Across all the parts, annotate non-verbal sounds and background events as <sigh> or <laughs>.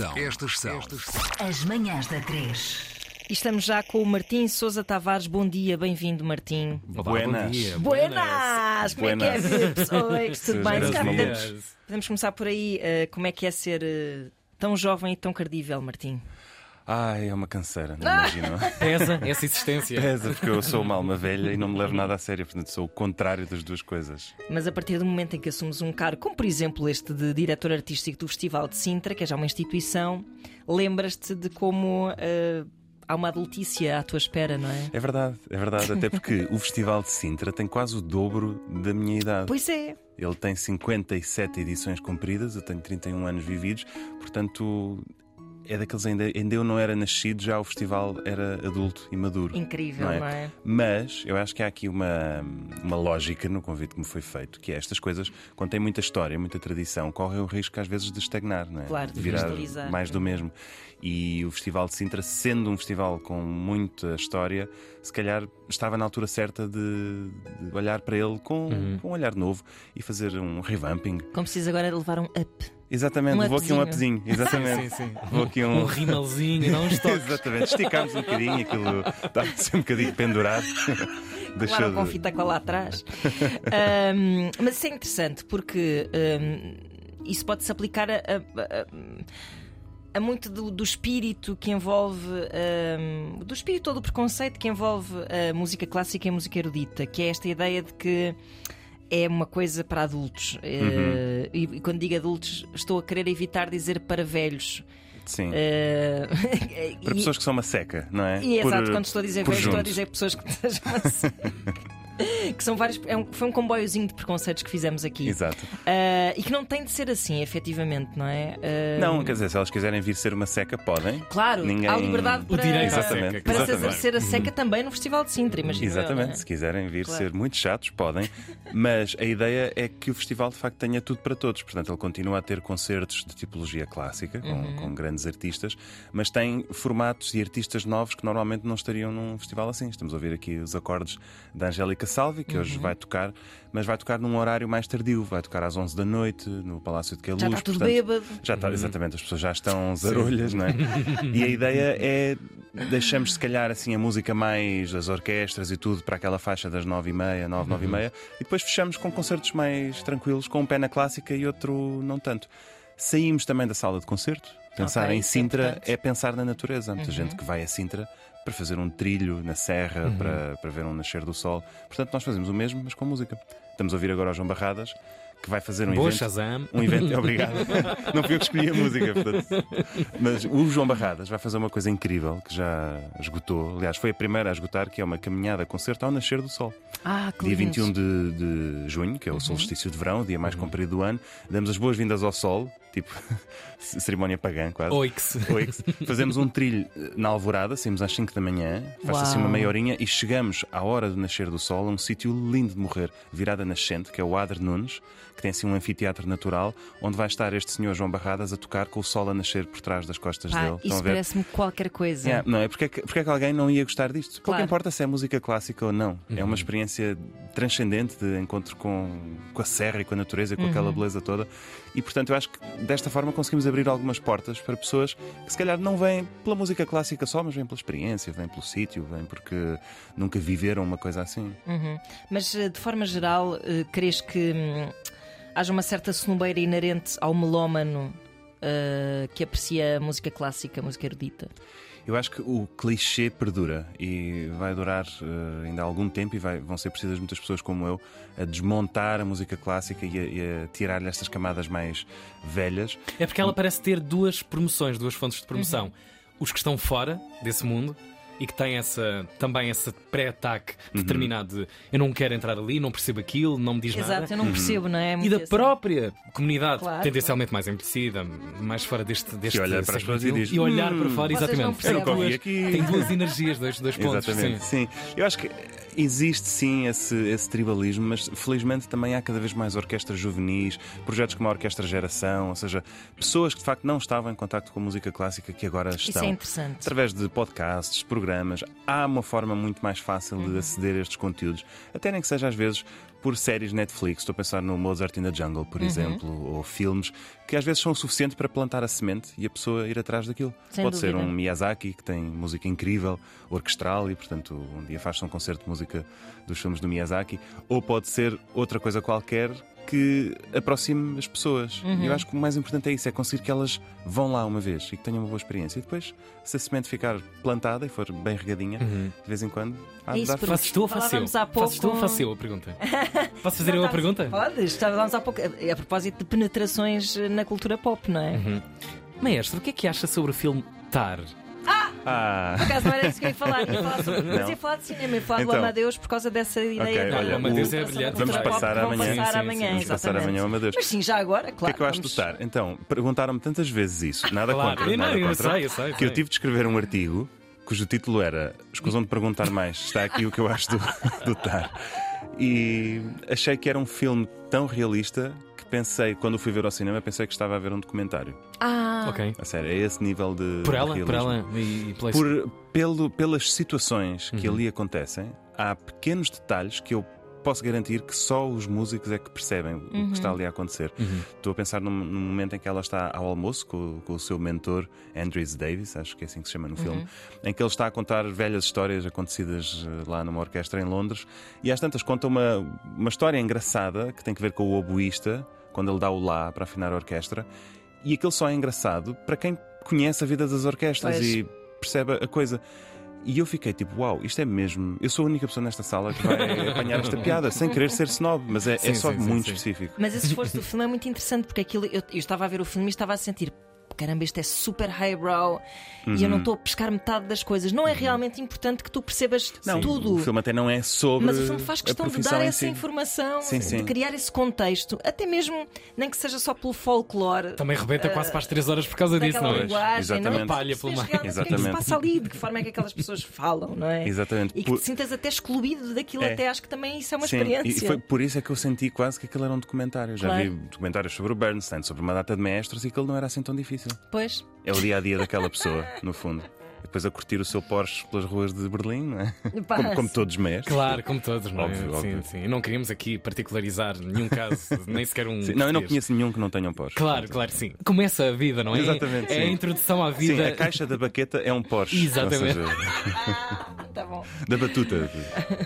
são, estas são As manhãs da 3. E estamos já com o Martim Sousa Tavares. Bom dia, bem-vindo, Martim. Olá, Buenas. bom dia. Buenas! Como é que é, Buenas. pessoas? <laughs> Tudo bem? Se podemos, podemos começar por aí. eh, como é que é ser eh, tão jovem e tão cardível, Martim? Ai, é uma canseira, não imagino. <laughs> Pesa essa existência. Pesa, porque eu sou uma alma velha e não me levo nada a sério, portanto sou o contrário das duas coisas. Mas a partir do momento em que assumes um cargo, como por exemplo este de diretor artístico do Festival de Sintra, que é já uma instituição, lembras-te de como eh, há uma adultícia à tua espera, não é? É verdade, é verdade, até porque o Festival de Sintra tem quase o dobro da minha idade. Pois é. Ele tem 57 edições cumpridas, eu tenho 31 anos vividos, portanto é daqueles ainda, ainda eu não era nascido, já o festival era adulto e maduro. Incrível, Não é? não é? Mas eu acho que há aqui uma, uma lógica no convite que me foi feito, que é estas coisas, quando tem muita história, muita tradição, correm o risco às vezes de estagnar, não é? Claro, de virar mais do mesmo. E o Festival de Sintra, sendo um festival com muita história, se calhar estava na altura certa de, de olhar para ele com, Uhum. com um olhar novo e fazer um revamping. Como preciso agora de levar um up. Exatamente, Um vou aqui um upzinho. exatamente. Sim, sim. Vou aqui Um um. rimalzinho, não <laughs> toques. Exatamente, esticámos um bocadinho, aquilo estava sempre um bocadinho pendurado. <laughs> Deixou Claro, com de- fita cola atrás. Ahm, mas isso é interessante porque ahm, isso pode-se aplicar a, a- a- a muito do, do espírito que envolve, ahm, do espírito todo o preconceito que envolve a música clássica e a música erudita, que é esta ideia de que é uma coisa para adultos. Eh, e, e quando digo adultos, estou a querer evitar dizer para velhos. Sim. Eh, <laughs> Para e- pessoas que são uma seca, não é? e Por- exato, quando estou a dizer velhos, estou a dizer pessoas que <laughs> estejam assim. <laughs> que são vários. é um- foi um comboiozinho de preconceitos que fizemos aqui. Exato. Ah, e que não tem de ser assim, efetivamente, não é? Ah, Não, quer dizer, se elas quiserem vir ser uma seca, podem. Claro, Ninguém- há liberdade O para, Exatamente. seca. para se Exatamente. exercer a seca também no Festival de Sintra, imagina. Exatamente, se quiserem vir Claro. ser muito chatos, podem. Mas a ideia é que o festival de facto tenha tudo para todos. Portanto, ele continua a ter concertos de tipologia clássica, com, Uhum. com grandes artistas, mas tem formatos e artistas novos que normalmente não estariam num festival assim. Estamos a ouvir aqui os acordes da Angélica Salvi, que Uhum. hoje vai tocar, mas vai tocar num horário mais tardio, vai tocar às 11 da noite, no Palácio de Queluz. Já está tudo portanto, bêbado. Já está, exatamente, as pessoas já estão zarolhas, não é? <laughs> E a ideia é deixamos se calhar assim a música mais das orquestras e tudo para aquela faixa das nove e meia, nove, nove e meia, e depois fechamos com concertos mais tranquilos, com um pé na clássica e outro não tanto. Saímos também da sala de concerto. Pensar Ok, em Sintra importante. é pensar na natureza. Há muita gente que vai a Sintra para fazer um trilho na serra, para, para ver um nascer do sol. Portanto, nós fazemos o mesmo, mas com música. Estamos a ouvir agora o João Barradas, que vai fazer um Boa evento. Shazam. Um evento, obrigado. <laughs> Não fui eu que escolhi a música, portanto. Mas o João Barradas vai fazer uma coisa incrível que já esgotou. Aliás, foi a primeira a esgotar, que é uma caminhada concerto ao nascer do sol. Ah, Dia lindo. 21 de, de junho, que é o solstício de verão, o dia mais comprido do ano. Damos as boas-vindas ao sol, tipo <laughs> cerimónia pagã, quase. Oix. Oix. Fazemos um trilho eh, na alvorada, saímos às 5 da manhã, faz assim uma meia horinha e chegamos à hora do nascer do sol a um sítio lindo de morrer, virada nascente, que é o Adre Nunes, que tem assim um anfiteatro natural, onde vai estar este senhor João Barradas a tocar com o sol a nascer por trás das costas Pá, dele. Isso parece-me qualquer coisa. Yeah, não é? Porque é, que, porque é que alguém não ia gostar disto? Pouco Claro. importa se é música clássica ou não. É Uhum. uma experiência transcendente de encontro com, com a serra e com a natureza e com Uhum. aquela beleza toda. E portanto eu acho que desta forma conseguimos abrir algumas portas para pessoas que se calhar não vêm pela música clássica só, mas vêm pela experiência, vêm pelo sítio, vêm porque nunca viveram uma coisa assim. Uhum. Mas eh, de forma geral, eh, crees que hum, haja uma certa sonobeira inerente ao melómano eh, que aprecia a música clássica, a música erudita? Eu acho que o clichê perdura e vai durar eh, ainda algum tempo e vai- vão ser precisas muitas pessoas como eu a desmontar a música clássica e a, a tirar-lhe estas camadas mais velhas. É porque ela parece ter duas promoções, duas fontes de promoção. Os que estão fora desse mundo e que têm essa, também esse pré-ataque determinado de eu não quero entrar ali, não percebo aquilo, não me diz Exato, nada. eu não percebo, não é? E Muito da assim. própria comunidade, Claro, tendencialmente mais envelhecida, mais fora deste, deste olha para as pessoas e diz, e olhar "Hum, para fora, vocês não exatamente. Tem percebem." duas, Aqui. tem duas energias, dois, dois pontos. Exatamente, sim. sim. Eu acho que existe sim esse, esse tribalismo, mas felizmente também há cada vez mais orquestras juvenis, projetos como a Orquestra Geração, ou seja, pessoas que de facto não estavam em contacto com a música clássica que agora Isso estão. é interessante. Através de podcasts, programas. Programas. Há uma forma muito mais fácil de aceder a estes conteúdos, até nem que seja às vezes por séries Netflix. Estou a pensar no Mozart in the Jungle, por exemplo, ou filmes que às vezes são o suficiente para plantar a semente e a pessoa ir atrás daquilo. Sem Pode ser dúvida. um Miyazaki que tem música incrível, orquestral e, portanto, um dia faz-se um concerto de música dos filmes do Miyazaki, ou pode ser outra coisa qualquer que aproxime as pessoas. E eu acho que o mais importante é isso, é conseguir que elas vão lá uma vez e que tenham uma boa experiência. E depois, se a semente ficar plantada e for bem regadinha, de vez em quando, há É de isso, dar Fazes tu ou faço eu? Falávamos há Fazes tu ou pouco- faço eu a pergunta? <laughs> Posso fazer eu a pergunta? Podes, estávamos há pouco. A propósito de penetrações na cultura pop, não é? Uhum. Maestro, o que é que acha sobre o filme Tar? Ah! Por acaso não era isso que eu ia falar, ia falar sobre, mas ia falar de cinema, ia falar do Então. Amadeus por causa dessa ideia Ok, da olha, Amadeus é brilhante. Vamos passar amanhã. Passar vamos passar amanhã ao Amadeus. Mas sim, já agora, claro. O que é que eu acho do vamos- TAR? Então, perguntaram-me tantas vezes isso, nada Claro. contra, Eu não, nada eu contra, sei, eu sei, que eu tive de escrever um artigo cujo título era Escusam de perguntar mais, está aqui o que eu acho do, do TAR. E achei que era um filme tão realista pensei, quando fui ver ao cinema, pensei que estava a ver um documentário. Ah, Ok. A sério, é esse nível de. Por de ela, por ela e, e Por- pelo, pelas situações que Uhum. ali acontecem, há pequenos detalhes que eu posso garantir que só os músicos é que percebem o que está ali a acontecer. Uhum. Estou a pensar num, num momento em que ela está ao almoço com, com o seu mentor, Andrews Davis, acho que é assim que se chama no filme, em que ele está a contar velhas histórias acontecidas eh, lá numa orquestra em Londres e às tantas conta uma, uma história engraçada que tem que ver com o oboísta, quando ele dá o lá para afinar a orquestra, e aquilo só é engraçado para quem conhece a vida das orquestras Pois. e percebe a coisa. E eu fiquei tipo, uau, isto é mesmo. Eu sou a única pessoa nesta sala que vai <laughs> apanhar esta piada, sem querer ser snob, mas é, é Sim, só sim, sim, muito sim. específico. Mas esse esforço do filme é muito interessante porque aquilo eu, eu estava a ver o filme e estava a sentir. Caramba, isto é super highbrow e eu não estou a pescar metade das coisas. Não é realmente importante que tu percebas Não, tudo. o filme até não é sobre. Mas o filme faz questão de dar essa si. informação, Sim, de sim. criar esse contexto, até mesmo, nem que seja só pelo folclore. Também rebenta quase para as 3 horas por causa disso, daquela não é? linguagem, Exatamente. não é? Palha pelo meio. realmente O que é que se Exatamente. passa ali, de que forma é que aquelas pessoas falam, não é? Exatamente. E que Por- te sintas até excluído daquilo, É. até acho que também isso é uma Sim, experiência. e foi por isso é que eu senti quase que aquilo era um documentário. Já Claro. vi documentários sobre o Bernstein, sobre uma data de maestros e aquilo não era assim tão difícil. Pois. É o dia a dia daquela pessoa, no fundo. E depois a curtir o seu Porsche pelas ruas de Berlim, não é? Como, como todos os maestros. Claro, como todos, não é? Óbvio, sim, óbvio. sim. Não queríamos aqui particularizar nenhum caso, nem sequer um. Sim, Não, eu não conheço nenhum que não tenha um Porsche. Claro, claro, sim. Começa a vida, não é? Exatamente, É a sim. introdução à Sim, vida. a caixa da baqueta é um Porsche. Exatamente. <laughs> Tá bom. da batuta.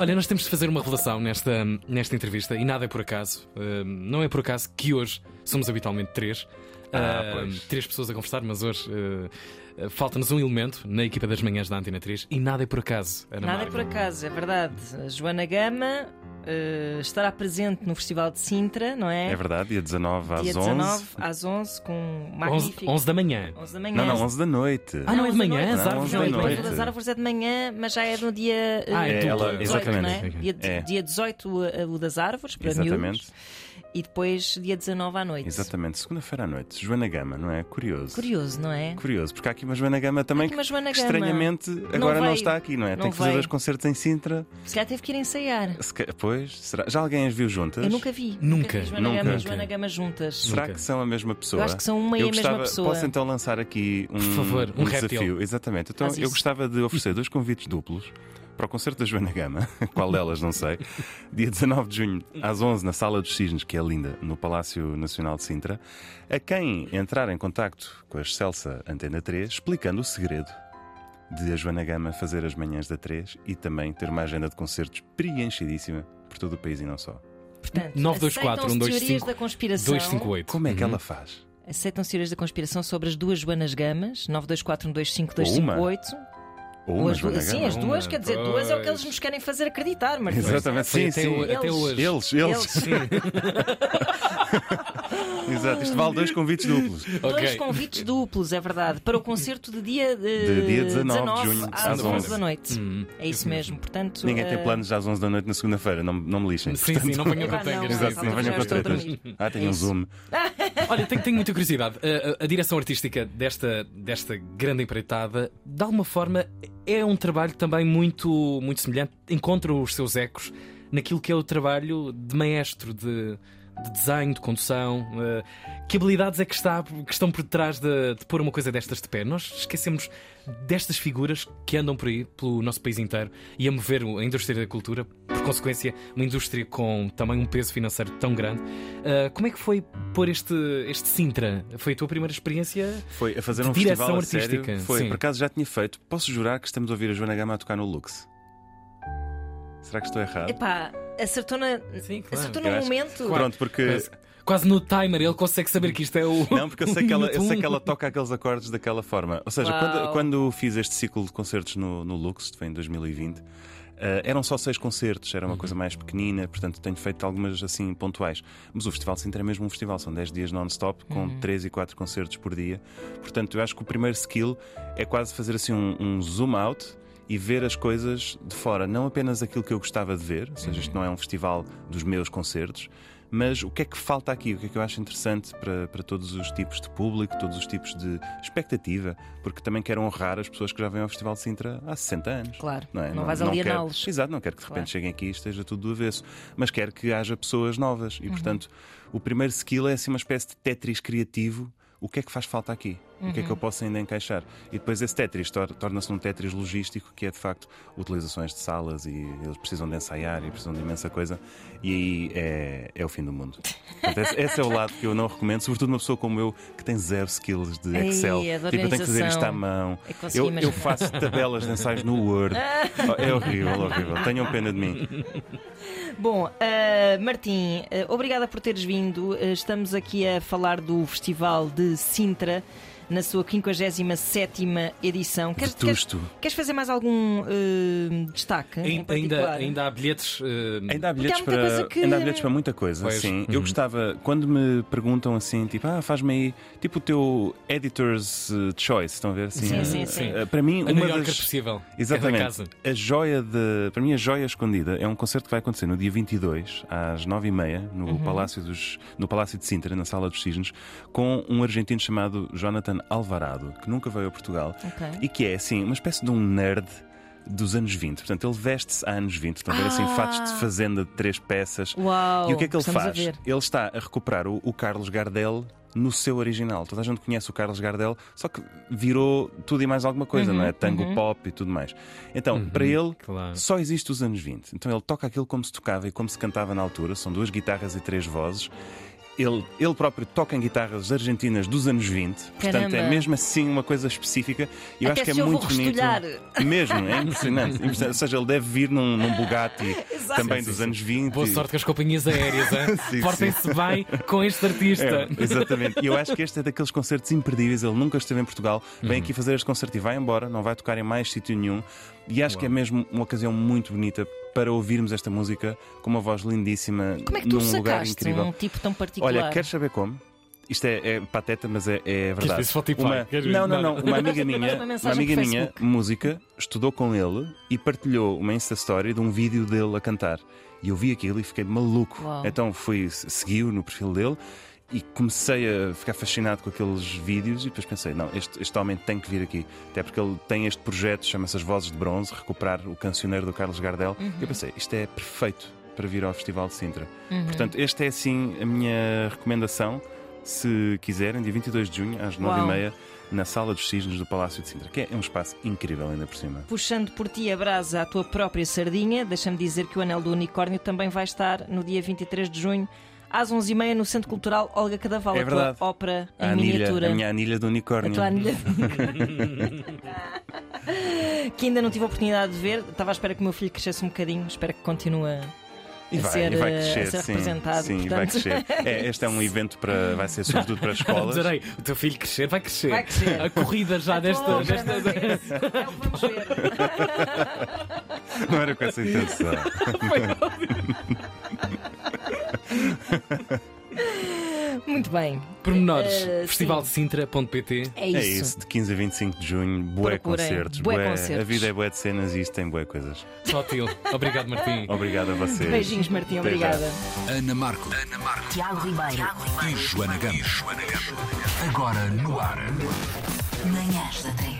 Olha, nós temos de fazer uma revelação nesta, nesta entrevista e nada é por acaso. Uh, não é por acaso que hoje somos habitualmente três. Ah, Uh, pois. três pessoas a conversar, mas hoje uh, uh, falta-nos um elemento na equipa das manhãs da Antena 3 e nada é por acaso. Ana Nada é Marga. por acaso, é verdade. A Joana Gama eh, estará presente no Festival de Sintra, não é? É verdade, dia 19 às Dia 11. 19 às 11, com um 11, magnífico. 11 da manhã. 11 da manhã. Não, não, 11 da noite. Ah, não é de 11 manhã? noite. As Não, árvores 11 da não é de Depois manhã. o das árvores é de manhã, mas já é no dia eh, Ah, é 18, ela- 18, exatamente. não é? Dia, É. dia 18 eh, o das árvores, para Exatamente. miúdos, e depois dia 19 à noite. Exatamente, segunda-feira à noite. Joana Gama, não é? Curioso. Curioso, não é? Curioso, porque há aqui uma Joana Gama também aqui uma Joana que Gama. estranhamente agora não está aqui, não é? Não Tem que fazer veio. dois concertos em Sintra. Se calhar teve que ir ensaiar. Se ca- Pois, será? Já alguém as viu juntas? Eu nunca vi. Nunca, vi Joana, nunca. Gama, e Nunca. Joana Gama juntas. Será Nunca. que são a mesma pessoa? Eu acho que são uma e Eu a mesma gostava- pessoa. Posso então lançar aqui um, favor, um réptil. desafio? Exatamente. Então Faz eu isso. gostava de oferecer dois convites duplos para o concerto da Joana Gama, <laughs> qual delas não sei, dia 19 de junho às 11 na Sala dos Cisnes, que é linda, no Palácio Nacional de Sintra, a quem entrar em contacto com a Excelsa Antena 3, explicando o segredo de a Joana Gama fazer as manhãs da 3 e também ter uma agenda de concertos preenchidíssima por todo o país e não só. Portanto, 924 aceitam-se 125 teorias da conspiração. 258. Como é que Uhum. ela faz? Aceitam teorias da conspiração sobre as duas Joanas Gamas, 924 125 Ou uma. 258. Uma as duas, sim, as duas, Uma, quer dizer, duas é o que eles pois. nos querem fazer acreditar, mas Exatamente, sim, até, sim. o- até Eles- hoje. Eles, eles. <laughs> Exato, isto vale dois convites duplos. <laughs> Dois Ok. convites duplos, é verdade, para o concerto de dia, de, De dia 19 de junho, às às 11 11. da noite. Hum, É isso mesmo, portanto. Ninguém tem eh, planos às 11 da noite na segunda-feira, não, não me lixem. Sim, sim, não venham com <laughs> Ah, não, tangas. exato, sim, sim. não venham com tretas. Ah, tenho É um isso. zoom. Olha, tenho, tenho muita curiosidade. A, a- a direção artística desta, desta grande empreitada, de alguma forma, é um trabalho também muito, muito semelhante. Encontra os seus ecos naquilo que é o trabalho de maestro, de, de desenho, de condução. eh, que habilidades é que, está, que estão por detrás de, de pôr uma coisa destas de pé? Nós esquecemos destas figuras que andam por aí, pelo nosso país inteiro, e a mover a indústria da cultura, por consequência, uma indústria com também um peso financeiro tão grande. Eh, como é que foi pôr este, este Sintra? Foi a tua primeira experiência? Foi a fazer De um direção festival a sério. artística, Foi, sim. por acaso já tinha feito. Posso jurar que estamos a ouvir a Joana Gama a tocar no Lux. Será que estou errado? Epá, acertou, na, Sim, claro. acertou no momento. Pronto, porque. Quase, quase no timer ele consegue saber que isto é o. Não, porque eu sei, que ela, eu sei que ela <laughs> toca aqueles acordes daquela forma. Ou seja, quando, quando fiz este ciclo de concertos no, no Lux, foi em 2020, eh, eram só seis concertos, era uma coisa mais pequenina, portanto tenho feito algumas assim pontuais. Mas o Festival de Sintra é mesmo um festival, são 10 dias non-stop, com três e quatro concertos por dia. Portanto, eu acho que o primeiro skill é quase fazer assim um, um zoom out e ver as coisas de fora, não apenas aquilo que eu gostava de ver, ou seja, isto não é um festival dos meus concertos, mas o que é que falta aqui? O que é que eu acho interessante para, para todos os tipos de público, todos os tipos de expectativa, porque também quero honrar as pessoas que já vêm ao Festival de Sintra há 60 anos. Claro, Não, é? não vais quero- aliená-los. Exato, não quero que de repente Claro. cheguem aqui e esteja tudo do avesso, mas quero que haja pessoas novas Uhum. e, portanto, o primeiro skill é assim uma espécie de Tetris criativo. O que é que faz falta aqui? O que é que Uhum. eu posso ainda encaixar? E depois esse Tetris tor- torna-se um Tetris logístico, que é de facto utilizações de salas e eles precisam de ensaiar e precisam de imensa coisa, e aí é, é o fim do mundo. Portanto, esse, esse é o lado que eu não recomendo, sobretudo uma pessoa como eu que tem zero skills de Ei, Excel. de tipo, eu tenho que fazer isto à mão. É Eu, eu faço tabelas de ensaios no Word. <laughs> É horrível, horrível. Tenham pena de mim. Bom, ah, Martim, ah, obrigada por teres vindo. Ah, estamos aqui a falar do Festival de Sintra. Na sua 57 edição. Queres, queres, queres fazer mais algum ah, destaque? em Ainda, ainda, ainda há bilhetes. eh, Ainda há bilhetes, Porque há para, coisa que- ainda há bilhetes para muita coisa, Pois. sim. Uhum. Eu gostava, quando me perguntam assim, tipo, ah, faz-me aí, tipo o teu editor's eh, choice, estão a ver? Assim, Sim, eh, sim, sim. eh, Para mim, a uma das. possível. Cada Exatamente. casa. A joia de. Para mim, a joia escondida é um concerto que vai acontecer no dia 22, às 9h30, no, Uhum. Palácio, dos, no Palácio de Sintra, na Sala dos Cisnes, com um argentino chamado Jonathan Alvarado, que nunca veio a Portugal Ok. e que é, assim, uma espécie de um nerd dos anos 20. Portanto, ele veste-se a anos 20. Estão a ver, assim, Ah! fatos de fazenda de três peças. Uau! E o que é que ele faz? Ele está a recuperar o, o Carlos Gardel no seu original. Toda a gente conhece o Carlos Gardel, só que virou tudo e mais alguma coisa, Uhum, não é? Tango pop e tudo mais. Então, para ele, claro. só existe os anos 20. Então ele toca aquilo como se tocava e como se cantava na altura. São duas guitarras e três vozes. Ele, ele próprio toca em guitarras argentinas dos anos 20, portanto Caramba. é mesmo assim uma coisa específica. E eu Até acho que é muito bonito. Mesmo, é impressionante, impressionante. <laughs> Ou seja, ele deve vir num, num Bugatti <laughs> Exato. também Sim, dos sim, anos 20. Boa sorte com as companhias aéreas, <laughs> Portem-se bem com este artista. É, exatamente. E eu acho que este é daqueles concertos imperdíveis. Ele nunca esteve em Portugal, vem aqui fazer este concerto e vai embora, não vai tocar em mais sítio nenhum. E acho que é mesmo uma ocasião muito bonita para ouvirmos esta música com uma voz lindíssima Como é que tu num lugar sacaste incrível. um tipo tão particular? Olha, queres saber como? Isto é, é pateta, mas é, é verdade. ver Spotify? Uma- Queres ver? Não, não, não. Não. Uma amiga minha, Uma amiga minha, música, estudou com ele e partilhou uma Insta Story de um vídeo dele a cantar. E eu vi aquilo e fiquei maluco. Uau. Então fui, segui-o no perfil dele e comecei a ficar fascinado com aqueles vídeos e depois pensei, não, este, este homem tem que vir aqui. Até porque ele tem este projeto, chama-se As Vozes de Bronze, recuperar o cancioneiro do Carlos Gardel. Uhum. E eu pensei, isto é perfeito para vir ao Festival de Sintra. Uhum. Portanto, esta é assim a minha recomendação. Se quiserem, dia 22 de junho, às 9h30, na Sala dos Cisnes do Palácio de Sintra, que é um espaço incrível ainda por cima. Puxando por ti a brasa à tua própria sardinha, deixa-me dizer que o Anel do Unicórnio também vai estar no dia 23 de junho, às 11h30, no Centro Cultural Olga Cadaval, É a tua verdade. ópera em A anilha, miniatura. a minha anilha do A unicórnio. tua anilha. <laughs> que ainda não tive a oportunidade de ver. Estava à espera que o meu filho crescesse um bocadinho. Espero que continue a, E a vai, ser, e vai eh, crescer, a ser sim, representado. sim, portanto, vai crescer. É, este é um evento para. vai ser sobretudo para <laughs> escolas. Adorei. O teu filho crescer, vai crescer. Vai crescer. A corrida já desta. Bom, desta... vamos ver. É que vamos ver. Não era com essa intenção. <laughs> <laughs> Muito bem. Pormenores. Eh, Festivaldesintra.pt É É isso. isso, de 15 a 25 de junho, bué Procurem, concertos, bué bué- concertos. A vida é bué de cenas e isto tem bué coisas. Só teu. Obrigado, Martim. <laughs> Obrigado a vocês. Beijinhos, Martim. Até já. Obrigada. Ana Marco, Ana Marco Tiago Ribeiro. e Joana Gama. Agora no ar. Manhãs da 3.